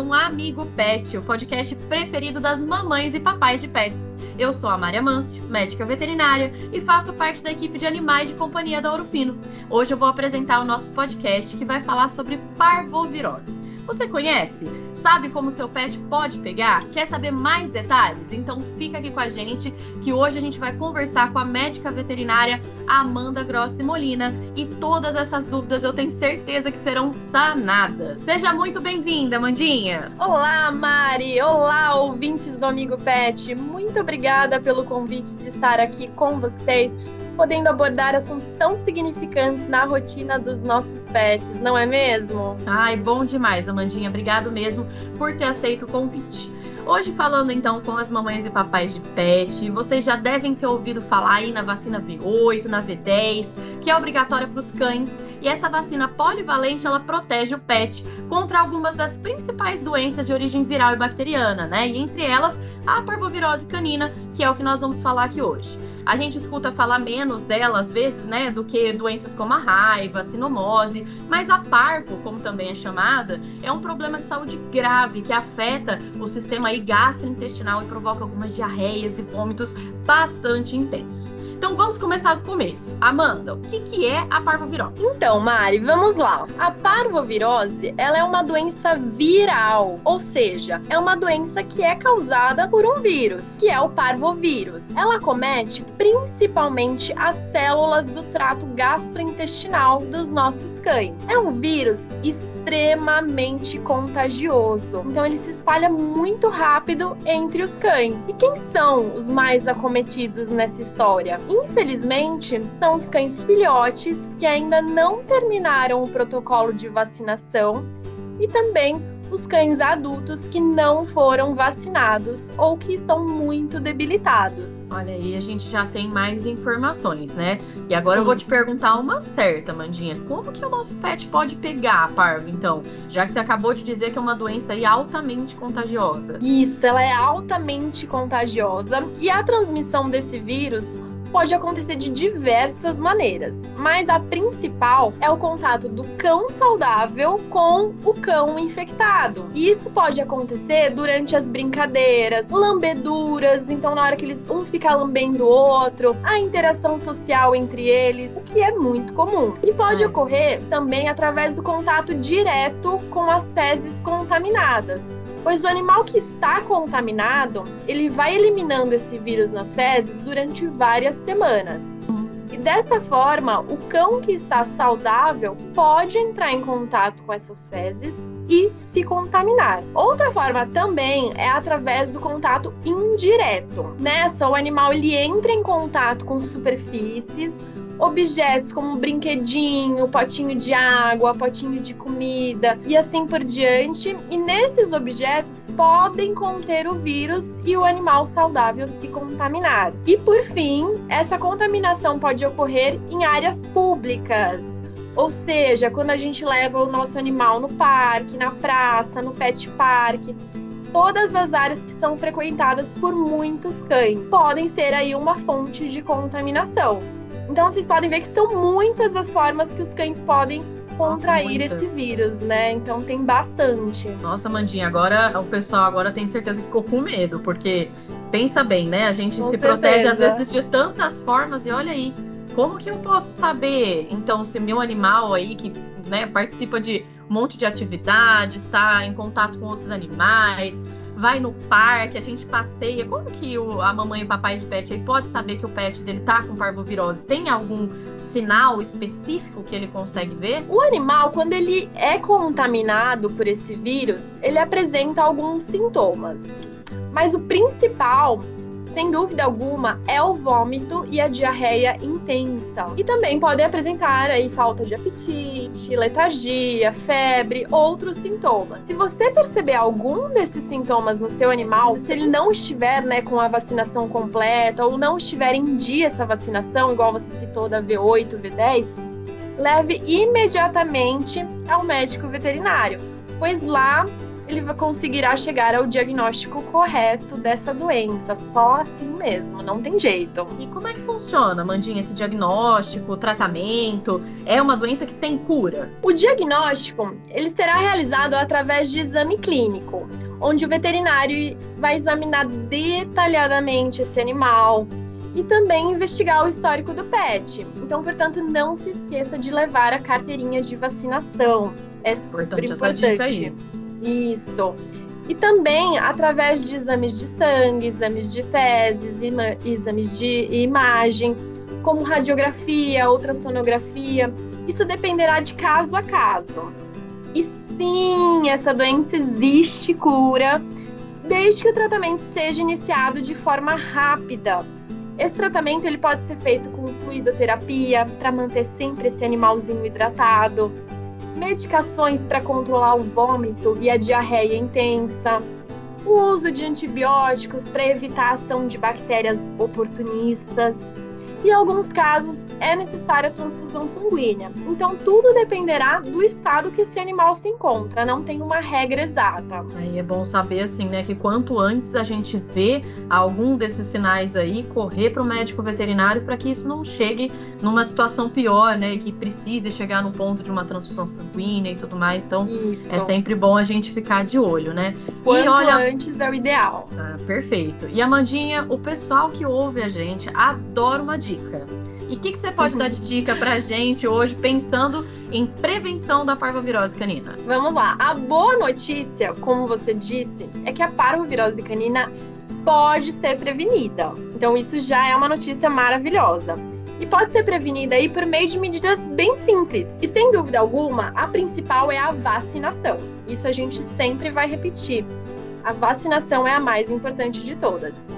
um Amigo Pet, o podcast preferido das mamães e papais de pets. Eu sou a Maria Mâncio, médica veterinária, e faço parte da equipe de animais de companhia da Ouro Fino. Hoje eu vou apresentar o nosso podcast que vai falar sobre parvovirose. Você conhece? Sabe como seu pet pode pegar? Quer saber mais detalhes? Então fica aqui com a gente que hoje a gente vai conversar com a médica veterinária Amanda Grossi Molina e todas essas dúvidas eu tenho certeza que serão sanadas. Seja muito bem-vinda, Amandinha. Olá, Mari. Olá, ouvintes do Amigo Pet. Muito obrigada pelo convite de estar aqui com vocês podendo abordar assuntos tão significantes na rotina dos nossos pets, não é mesmo? Ai, bom demais, Amandinha. Obrigado mesmo por ter aceito o convite. Hoje falando então com as mamães e papais de pet, vocês já devem ter ouvido falar aí na vacina V8, na V10, que é obrigatória para os cães, e essa vacina polivalente ela protege o pet contra algumas das principais doenças de origem viral e bacteriana, né? E entre elas a parvovirose canina, que é o que nós vamos falar aqui hoje. A gente escuta falar menos dela às vezes, né, do que doenças como a raiva, a sinomose, mas a parvo, como também é chamada, é um problema de saúde grave que afeta o sistema gastrointestinal e provoca algumas diarreias e vômitos bastante intensos. Então vamos começar do começo. Amanda, o que, que é a parvovirose? Então, Mari, vamos lá. A parvovirose, ela é uma doença viral, ou seja, é uma doença que é causada por um vírus, que é o parvovírus. Ela comete principalmente as células do trato gastrointestinal dos nossos cães. É um vírus extremamente contagioso. Então ele se espalha muito rápido entre os cães. E quem são os mais acometidos nessa história? Infelizmente, são os cães filhotes que ainda não terminaram o protocolo de vacinação e também os cães adultos que não foram vacinados ou que estão muito debilitados. Olha aí, a gente já tem mais informações, né? E agora Sim. eu vou te perguntar uma certa, Mandinha. Como que o nosso pet pode pegar a parvo, então? Já que você acabou de dizer que é uma doença aí altamente contagiosa. Isso, ela é altamente contagiosa e a transmissão desse vírus pode acontecer de diversas maneiras, mas a principal é o contato do cão saudável com o cão infectado. E isso pode acontecer durante as brincadeiras, lambeduras, então na hora que eles um fica lambendo o outro, a interação social entre eles, o que é muito comum. E pode é. ocorrer também através do contato direto com as fezes contaminadas pois o animal que está contaminado, ele vai eliminando esse vírus nas fezes durante várias semanas. E dessa forma, o cão que está saudável pode entrar em contato com essas fezes e se contaminar. Outra forma também é através do contato indireto. Nessa, o animal ele entra em contato com superfícies objetos como brinquedinho, potinho de água, potinho de comida e assim por diante. E nesses objetos podem conter o vírus e o animal saudável se contaminar. E por fim, essa contaminação pode ocorrer em áreas públicas. Ou seja, quando a gente leva o nosso animal no parque, na praça, no pet park, todas as áreas que são frequentadas por muitos cães podem ser aí uma fonte de contaminação. Então vocês podem ver que são muitas as formas que os cães podem contrair Nossa, esse vírus, né? Então tem bastante. Nossa, Mandinha, agora o pessoal agora tem certeza que ficou com medo, porque pensa bem, né? A gente com se certeza. protege às vezes de tantas formas e olha aí, como que eu posso saber, então, se meu animal aí que né, participa de um monte de atividades, está em contato com outros animais, vai no parque, a gente passeia. Como que o, a mamãe e o papai de pet aí pode saber que o pet dele tá com parvovirose? Tem algum sinal específico que ele consegue ver? O animal, quando ele é contaminado por esse vírus, ele apresenta alguns sintomas. Mas o principal sem dúvida alguma, é o vômito e a diarreia intensa. E também podem apresentar aí falta de apetite, letargia, febre, outros sintomas. Se você perceber algum desses sintomas no seu animal, se ele não estiver né, com a vacinação completa ou não estiver em dia essa vacinação, igual você citou da V8, V10, leve imediatamente ao médico veterinário, pois lá ele conseguirá chegar ao diagnóstico correto dessa doença. Só assim mesmo, não tem jeito. E como é que funciona, Mandinha, esse diagnóstico, tratamento? É uma doença que tem cura? O diagnóstico, ele será realizado através de exame clínico, onde o veterinário vai examinar detalhadamente esse animal, e também investigar o histórico do pet. Então, portanto, não se esqueça de levar a carteirinha de vacinação. É super importante. importante. Isso. E também através de exames de sangue, exames de fezes, exames de imagem, como radiografia, ultrassonografia. Isso dependerá de caso a caso. E sim, essa doença existe cura, desde que o tratamento seja iniciado de forma rápida esse tratamento ele pode ser feito com fluidoterapia para manter sempre esse animalzinho hidratado, medicações para controlar o vômito e a diarreia intensa, o uso de antibióticos para evitar a ação de bactérias oportunistas, em alguns casos é necessária a transfusão sanguínea. Então tudo dependerá do estado que esse animal se encontra, não tem uma regra exata. Aí é bom saber assim, né, que quanto antes a gente vê algum desses sinais aí, correr para o médico veterinário para que isso não chegue numa situação pior, né, que precise chegar no ponto de uma transfusão sanguínea e tudo mais. Então isso. é sempre bom a gente ficar de olho, né? Quanto e olha, antes é o ideal. Ah, perfeito. E Amandinha, o pessoal que ouve a gente adora uma dica dica. E o que, que, você pode dar de dica pra gente hoje, pensando em prevenção da parvovirose canina? Vamos lá. A boa notícia, como você disse, é que a parvovirose canina pode ser prevenida. Então, isso já é uma notícia maravilhosa. E pode ser prevenida aí por meio de medidas bem simples. E sem dúvida alguma, a principal é a vacinação. Isso a gente sempre vai repetir. A vacinação é a mais importante de todas.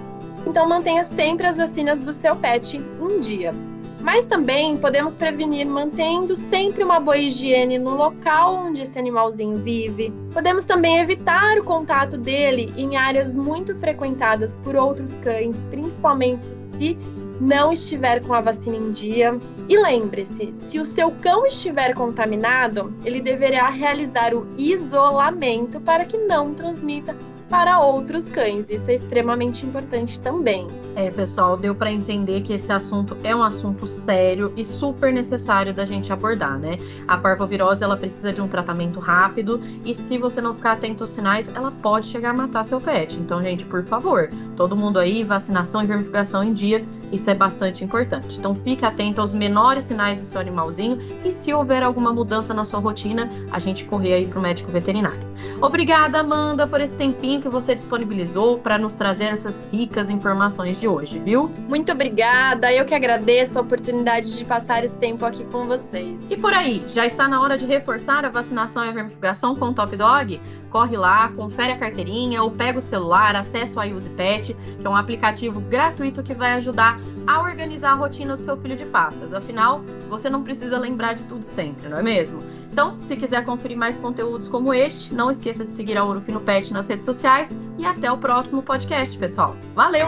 Então mantenha sempre as vacinas do seu pet em dia. Mas também podemos prevenir mantendo sempre uma boa higiene no local onde esse animalzinho vive. Podemos também evitar o contato dele em áreas muito frequentadas por outros cães, principalmente se não estiver com a vacina em dia. E lembre-se, se o seu cão estiver contaminado, ele deverá realizar o isolamento para que não transmita para outros cães. Isso é extremamente importante também. É, pessoal, deu para entender que esse assunto é um assunto sério e super necessário da gente abordar, né? A parvovirose ela precisa de um tratamento rápido e se você não ficar atento aos sinais, ela pode chegar a matar seu pet. Então, gente, por favor, todo mundo aí, vacinação e vermificação em dia, isso é bastante importante. Então, fique atento aos menores sinais do seu animalzinho e se houver alguma mudança na sua rotina, a gente correr aí para o médico veterinário. Obrigada, Amanda, por esse tempinho que você disponibilizou para nos trazer essas ricas informações de hoje, viu? Muito obrigada, eu que agradeço a oportunidade de passar esse tempo aqui com vocês. E por aí, já está na hora de reforçar a vacinação e a vermifugação com o Top Dog? Corre lá, confere a carteirinha ou pega o celular, acessa o iUsePet, que é um aplicativo gratuito que vai ajudar a organizar a rotina do seu filho de patas. Afinal, você não precisa lembrar de tudo sempre, não é mesmo? Então, se quiser conferir mais conteúdos como este, não esqueça de seguir a Ouro Fino Pet nas redes sociais e até o próximo podcast, pessoal. Valeu!